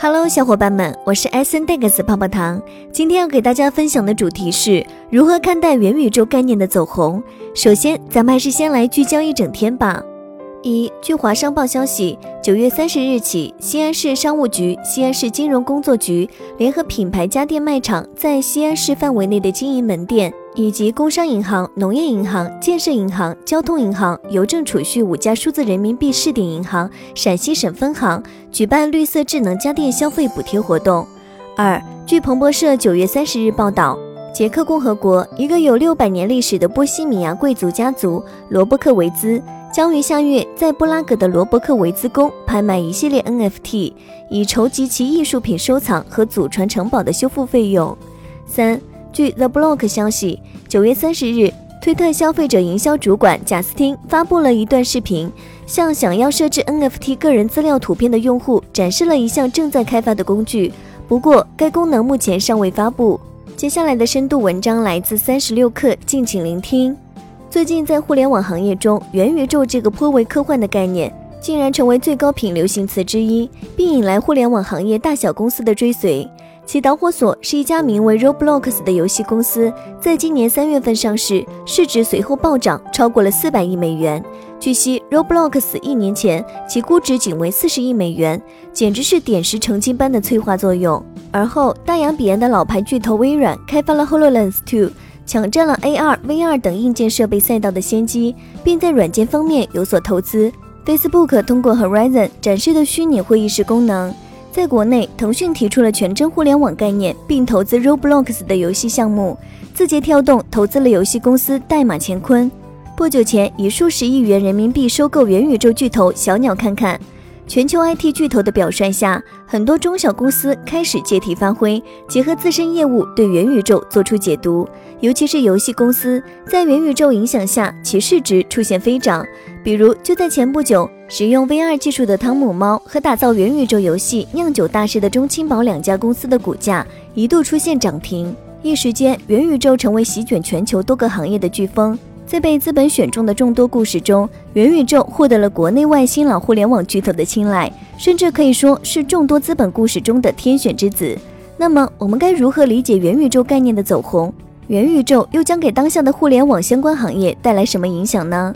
Hello，小伙伴们，我是 S N Dex 泡泡糖。今天要给大家分享的主题是如何看待元宇宙概念的走红。首先，咱们还是先来聚焦一整天吧。一，据华商报消息，九月三十日起，西安市商务局、西安市金融工作局联合品牌家电卖场在西安市范围内的经营门店。以及工商银行、农业银行、建设银行、交通银行、邮政储蓄五家数字人民币试点银行陕西省分行举办绿色智能家电消费补贴活动。二，据彭博社九月三十日报道，捷克共和国一个有六百年历史的波西米亚贵族家族罗伯克维兹将于下月在布拉格的罗伯克维兹宫拍卖一系列 NFT，以筹集其艺术品收藏和祖传城堡的修复费用。三。据 The Block 消息，九月三十日，推特消费者营销主管贾斯汀发布了一段视频，向想要设置 NFT 个人资料图片的用户展示了一项正在开发的工具。不过，该功能目前尚未发布。接下来的深度文章来自三十六氪，敬请聆听。最近，在互联网行业中，元宇宙这个颇为科幻的概念，竟然成为最高频流行词之一，并引来互联网行业大小公司的追随。其导火索是一家名为 Roblox 的游戏公司，在今年三月份上市，市值随后暴涨，超过了四百亿美元。据悉，Roblox 一年前其估值仅为四十亿美元，简直是点石成金般的催化作用。而后，大洋彼岸的老牌巨头微软开发了 Hololens 2，抢占了 AR、VR 等硬件设备赛道的先机，并在软件方面有所投资。Facebook 通过 Horizon 展示的虚拟会议室功能。在国内，腾讯提出了全真互联网概念，并投资 Roblox 的游戏项目。字节跳动投资了游戏公司代码乾坤。不久前，以数十亿元人民币收购元宇宙巨头小鸟看看。全球 IT 巨头的表率下，很多中小公司开始借题发挥，结合自身业务对元宇宙做出解读。尤其是游戏公司，在元宇宙影响下，其市值出现飞涨。比如，就在前不久，使用 VR 技术的汤姆猫和打造元宇宙游戏酿酒大师的中青宝两家公司的股价一度出现涨停。一时间，元宇宙成为席卷全球多个行业的飓风。在被资本选中的众多故事中，元宇宙获得了国内外新老互联网巨头的青睐，甚至可以说是众多资本故事中的天选之子。那么，我们该如何理解元宇宙概念的走红？元宇宙又将给当下的互联网相关行业带来什么影响呢？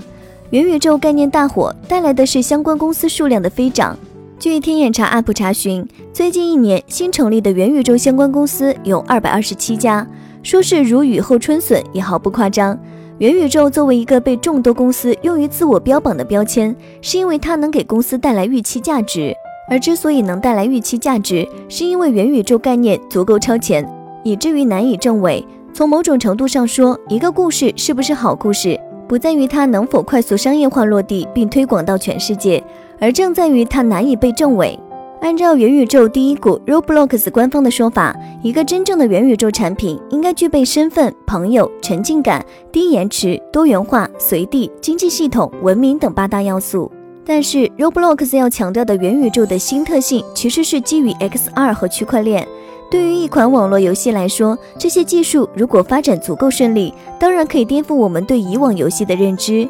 元宇宙概念大火带来的是相关公司数量的飞涨。据天眼查 App 查询，最近一年新成立的元宇宙相关公司有二百二十七家，说是如雨后春笋也毫不夸张。元宇宙作为一个被众多公司用于自我标榜的标签，是因为它能给公司带来预期价值。而之所以能带来预期价值，是因为元宇宙概念足够超前，以至于难以证伪。从某种程度上说，一个故事是不是好故事，不在于它能否快速商业化落地并推广到全世界，而正在于它难以被证伪。按照元宇宙第一股 Roblox 官方的说法，一个真正的元宇宙产品应该具备身份、朋友、沉浸感、低延迟、多元化、随地、经济系统、文明等八大要素。但是 Roblox 要强调的元宇宙的新特性，其实是基于 XR 和区块链。对于一款网络游戏来说，这些技术如果发展足够顺利，当然可以颠覆我们对以往游戏的认知。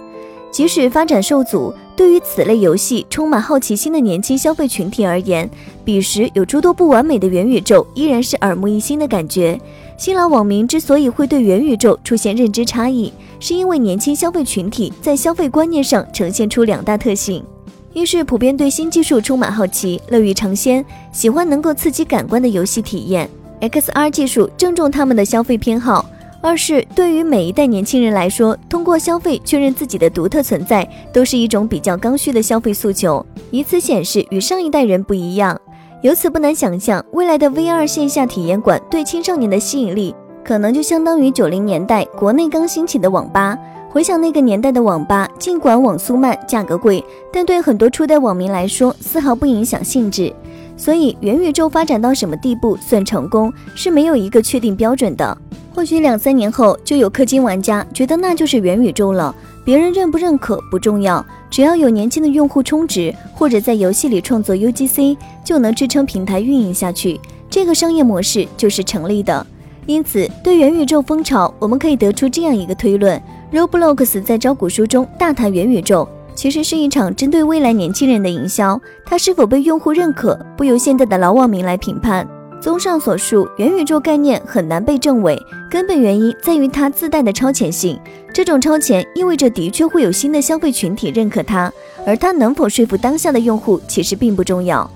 即使发展受阻，对于此类游戏充满好奇心的年轻消费群体而言，彼时有诸多不完美的元宇宙依然是耳目一新的感觉。新老网民之所以会对元宇宙出现认知差异，是因为年轻消费群体在消费观念上呈现出两大特性：一是普遍对新技术充满好奇，乐于尝鲜，喜欢能够刺激感官的游戏体验；XR 技术正中他们的消费偏好。二是对于每一代年轻人来说，通过消费确认自己的独特存在，都是一种比较刚需的消费诉求，以此显示与上一代人不一样。由此不难想象，未来的 VR 线下体验馆对青少年的吸引力，可能就相当于九零年代国内刚兴起的网吧。回想那个年代的网吧，尽管网速慢、价格贵，但对很多初代网民来说，丝毫不影响兴致。所以，元宇宙发展到什么地步算成功，是没有一个确定标准的。或许两三年后，就有氪金玩家觉得那就是元宇宙了。别人认不认可不重要，只要有年轻的用户充值，或者在游戏里创作 UGC，就能支撑平台运营下去。这个商业模式就是成立的。因此，对元宇宙风潮，我们可以得出这样一个推论：Roblox 在招股书中大谈元宇宙。其实是一场针对未来年轻人的营销，它是否被用户认可，不由现在的老网民来评判。综上所述，元宇宙概念很难被证伪，根本原因在于它自带的超前性。这种超前意味着的确会有新的消费群体认可它，而它能否说服当下的用户其实并不重要。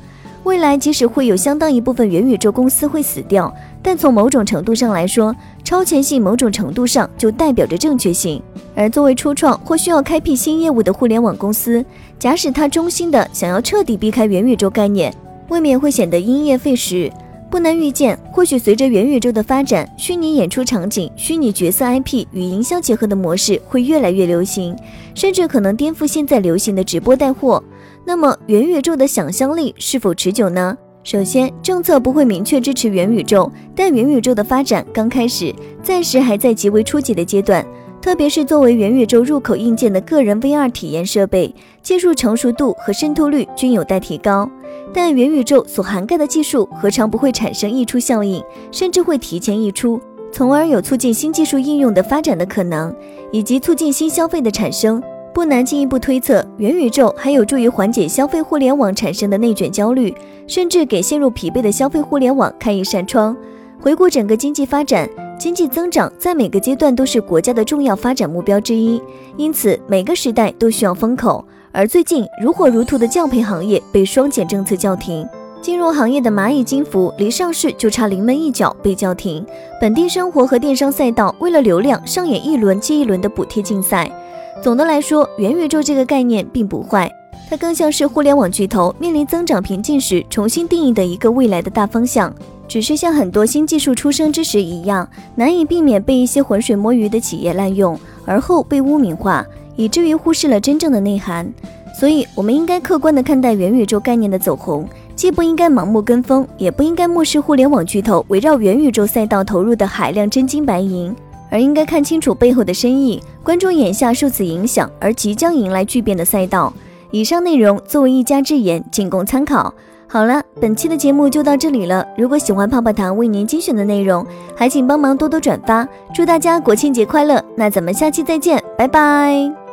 未来即使会有相当一部分元宇宙公司会死掉，但从某种程度上来说，超前性某种程度上就代表着正确性。而作为初创或需要开辟新业务的互联网公司，假使他衷心的想要彻底避开元宇宙概念，未免会显得因噎废食。不难预见，或许随着元宇宙的发展，虚拟演出场景、虚拟角色 IP 与营销结合的模式会越来越流行，甚至可能颠覆现在流行的直播带货。那么，元宇宙的想象力是否持久呢？首先，政策不会明确支持元宇宙，但元宇宙的发展刚开始，暂时还在极为初级的阶段。特别是作为元宇宙入口硬件的个人 VR 体验设备，技术成熟度和渗透率均有待提高。但元宇宙所涵盖的技术何尝不会产生溢出效应，甚至会提前溢出，从而有促进新技术应用的发展的可能，以及促进新消费的产生。不难进一步推测，元宇宙还有助于缓解消费互联网产生的内卷焦虑，甚至给陷入疲惫的消费互联网开一扇窗。回顾整个经济发展，经济增长在每个阶段都是国家的重要发展目标之一，因此每个时代都需要风口。而最近如火如荼的教培行业被双减政策叫停，金融行业的蚂蚁金服离上市就差临门一脚被叫停。本地生活和电商赛道为了流量上演一轮接一轮的补贴竞赛。总的来说，元宇宙这个概念并不坏，它更像是互联网巨头面临增长瓶颈时重新定义的一个未来的大方向。只是像很多新技术出生之时一样，难以避免被一些浑水摸鱼的企业滥用，而后被污名化。以至于忽视了真正的内涵，所以我们应该客观地看待元宇宙概念的走红，既不应该盲目跟风，也不应该漠视互联网巨头围绕元宇宙赛道投入的海量真金白银，而应该看清楚背后的深意，关注眼下受此影响而即将迎来巨变的赛道。以上内容作为一家之言，仅供参考。好了，本期的节目就到这里了。如果喜欢泡泡糖为您精选的内容，还请帮忙多多转发。祝大家国庆节快乐！那咱们下期再见，拜拜。